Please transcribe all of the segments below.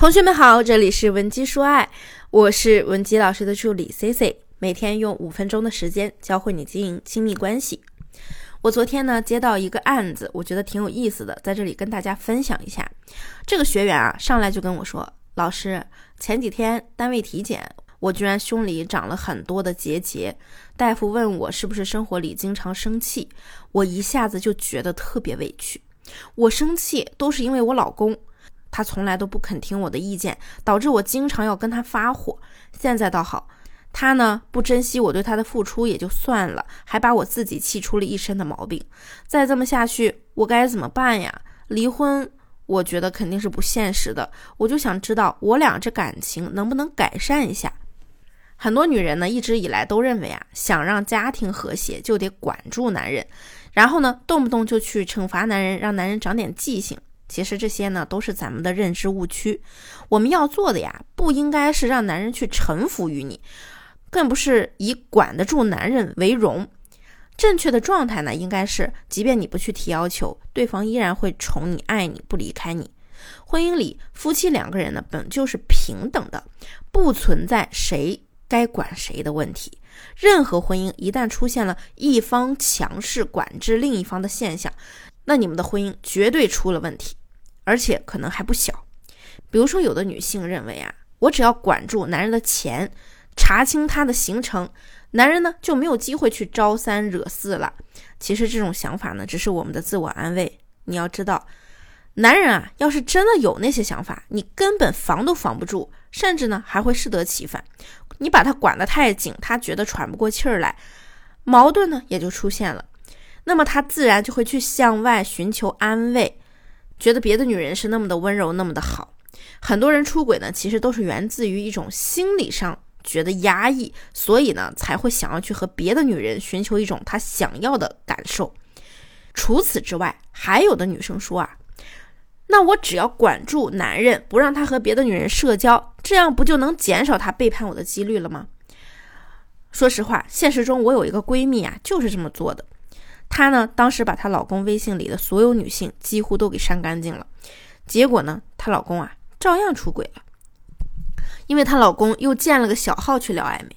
同学们好，这里是文姬说爱，我是文姬老师的助理 C C，每天用五分钟的时间教会你经营亲密关系。我昨天呢接到一个案子，我觉得挺有意思的，在这里跟大家分享一下。这个学员啊上来就跟我说，老师，前几天单位体检，我居然胸里长了很多的结节，大夫问我是不是生活里经常生气，我一下子就觉得特别委屈。我生气都是因为我老公。他从来都不肯听我的意见，导致我经常要跟他发火。现在倒好，他呢不珍惜我对他的付出也就算了，还把我自己气出了一身的毛病。再这么下去，我该怎么办呀？离婚，我觉得肯定是不现实的。我就想知道，我俩这感情能不能改善一下？很多女人呢，一直以来都认为啊，想让家庭和谐就得管住男人，然后呢，动不动就去惩罚男人，让男人长点记性。其实这些呢都是咱们的认知误区。我们要做的呀，不应该是让男人去臣服于你，更不是以管得住男人为荣。正确的状态呢，应该是，即便你不去提要求，对方依然会宠你、爱你，不离开你。婚姻里，夫妻两个人呢本就是平等的，不存在谁该管谁的问题。任何婚姻一旦出现了一方强势管制另一方的现象，那你们的婚姻绝对出了问题。而且可能还不小，比如说有的女性认为啊，我只要管住男人的钱，查清他的行程，男人呢就没有机会去招三惹四了。其实这种想法呢，只是我们的自我安慰。你要知道，男人啊，要是真的有那些想法，你根本防都防不住，甚至呢还会适得其反。你把他管得太紧，他觉得喘不过气儿来，矛盾呢也就出现了。那么他自然就会去向外寻求安慰。觉得别的女人是那么的温柔，那么的好。很多人出轨呢，其实都是源自于一种心理上觉得压抑，所以呢才会想要去和别的女人寻求一种他想要的感受。除此之外，还有的女生说啊，那我只要管住男人，不让他和别的女人社交，这样不就能减少他背叛我的几率了吗？说实话，现实中我有一个闺蜜啊，就是这么做的。她呢，当时把她老公微信里的所有女性几乎都给删干净了，结果呢，她老公啊照样出轨了，因为她老公又建了个小号去聊暧昧。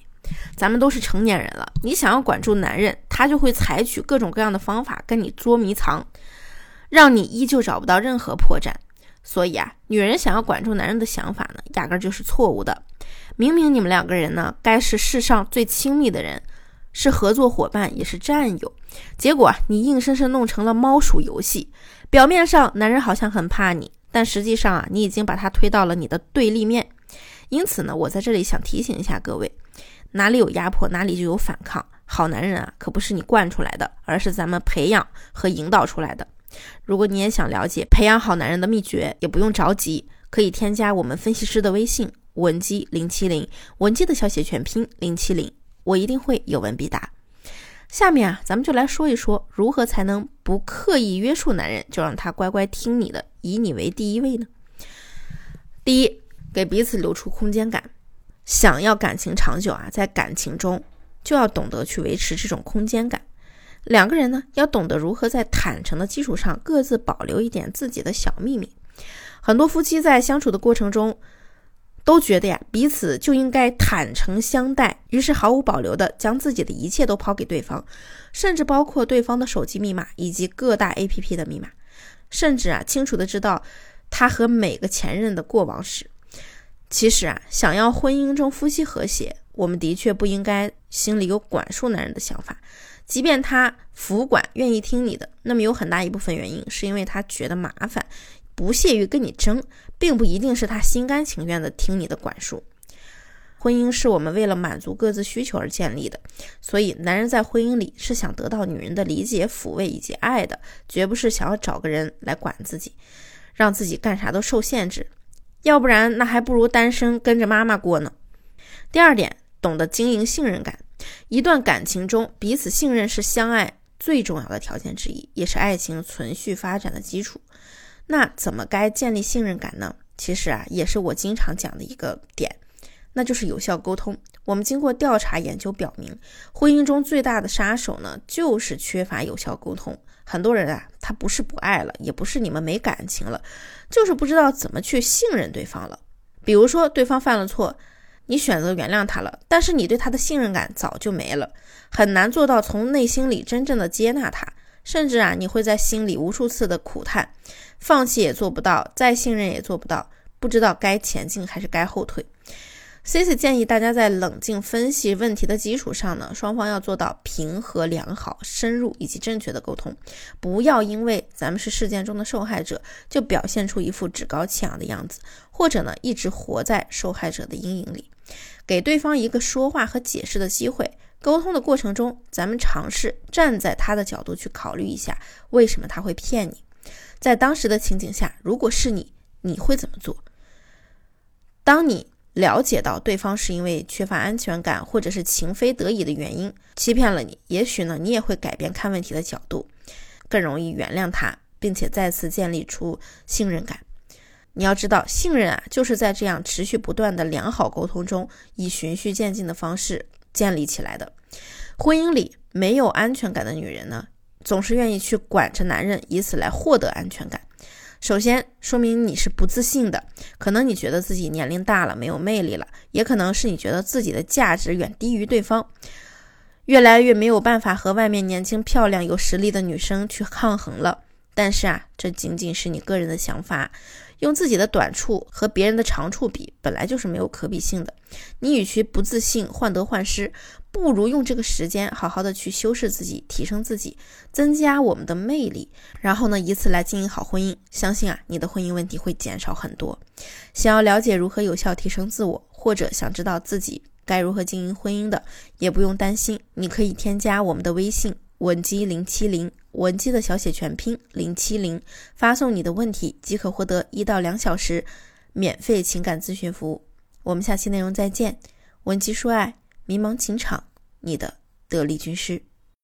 咱们都是成年人了，你想要管住男人，他就会采取各种各样的方法跟你捉迷藏，让你依旧找不到任何破绽。所以啊，女人想要管住男人的想法呢，压根就是错误的。明明你们两个人呢，该是世上最亲密的人。是合作伙伴，也是战友，结果你硬生生弄成了猫鼠游戏。表面上男人好像很怕你，但实际上啊，你已经把他推到了你的对立面。因此呢，我在这里想提醒一下各位：哪里有压迫，哪里就有反抗。好男人啊，可不是你惯出来的，而是咱们培养和引导出来的。如果你也想了解培养好男人的秘诀，也不用着急，可以添加我们分析师的微信文姬零七零，文姬的小写全拼零七零。我一定会有问必答。下面啊，咱们就来说一说如何才能不刻意约束男人，就让他乖乖听你的，以你为第一位呢？第一，给彼此留出空间感。想要感情长久啊，在感情中就要懂得去维持这种空间感。两个人呢，要懂得如何在坦诚的基础上各自保留一点自己的小秘密。很多夫妻在相处的过程中。都觉得呀，彼此就应该坦诚相待，于是毫无保留的将自己的一切都抛给对方，甚至包括对方的手机密码以及各大 APP 的密码，甚至啊，清楚的知道他和每个前任的过往史。其实啊，想要婚姻中夫妻和谐，我们的确不应该心里有管束男人的想法，即便他服管愿意听你的，那么有很大一部分原因是因为他觉得麻烦。不屑于跟你争，并不一定是他心甘情愿的听你的管束。婚姻是我们为了满足各自需求而建立的，所以男人在婚姻里是想得到女人的理解、抚慰以及爱的，绝不是想要找个人来管自己，让自己干啥都受限制。要不然，那还不如单身跟着妈妈过呢。第二点，懂得经营信任感。一段感情中，彼此信任是相爱最重要的条件之一，也是爱情存续发展的基础。那怎么该建立信任感呢？其实啊，也是我经常讲的一个点，那就是有效沟通。我们经过调查研究表明，婚姻中最大的杀手呢，就是缺乏有效沟通。很多人啊，他不是不爱了，也不是你们没感情了，就是不知道怎么去信任对方了。比如说，对方犯了错，你选择原谅他了，但是你对他的信任感早就没了，很难做到从内心里真正的接纳他，甚至啊，你会在心里无数次的苦叹，放弃也做不到，再信任也做不到，不知道该前进还是该后退。Cici 建议大家在冷静分析问题的基础上呢，双方要做到平和、良好、深入以及正确的沟通，不要因为咱们是事件中的受害者，就表现出一副趾高气扬的样子，或者呢一直活在受害者的阴影里，给对方一个说话和解释的机会。沟通的过程中，咱们尝试站在他的角度去考虑一下，为什么他会骗你？在当时的情景下，如果是你，你会怎么做？当你。了解到对方是因为缺乏安全感，或者是情非得已的原因欺骗了你，也许呢，你也会改变看问题的角度，更容易原谅他，并且再次建立出信任感。你要知道，信任啊，就是在这样持续不断的良好沟通中，以循序渐进的方式建立起来的。婚姻里没有安全感的女人呢，总是愿意去管着男人，以此来获得安全感。首先说明你是不自信的，可能你觉得自己年龄大了，没有魅力了，也可能是你觉得自己的价值远低于对方，越来越没有办法和外面年轻漂亮有实力的女生去抗衡了。但是啊，这仅仅是你个人的想法。用自己的短处和别人的长处比，本来就是没有可比性的。你与其不自信、患得患失，不如用这个时间好好的去修饰自己、提升自己、增加我们的魅力，然后呢，以此来经营好婚姻。相信啊，你的婚姻问题会减少很多。想要了解如何有效提升自我，或者想知道自己该如何经营婚姻的，也不用担心，你可以添加我们的微信。文姬零七零，文姬的小写全拼零七零，发送你的问题即可获得一到两小时免费情感咨询服务。我们下期内容再见。文姬说爱，迷茫情场，你的得力军师。